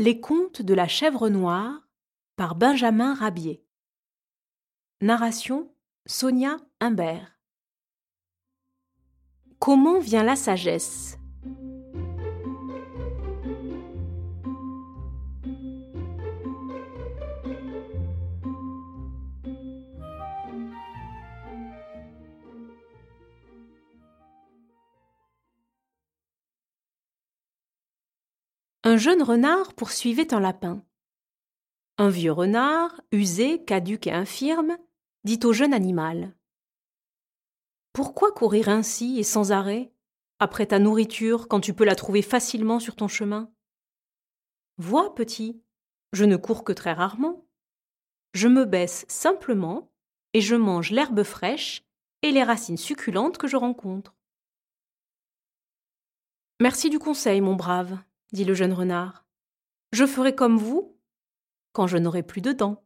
Les contes de la chèvre noire par Benjamin Rabier. Narration Sonia Humbert. Comment vient la sagesse? Un jeune renard poursuivait un lapin. Un vieux renard, usé, caduque et infirme, dit au jeune animal Pourquoi courir ainsi et sans arrêt, après ta nourriture, quand tu peux la trouver facilement sur ton chemin? Vois, petit, je ne cours que très rarement. Je me baisse simplement et je mange l'herbe fraîche et les racines succulentes que je rencontre. Merci du conseil, mon brave, dit le jeune renard. Je ferai comme vous quand je n'aurai plus de dents.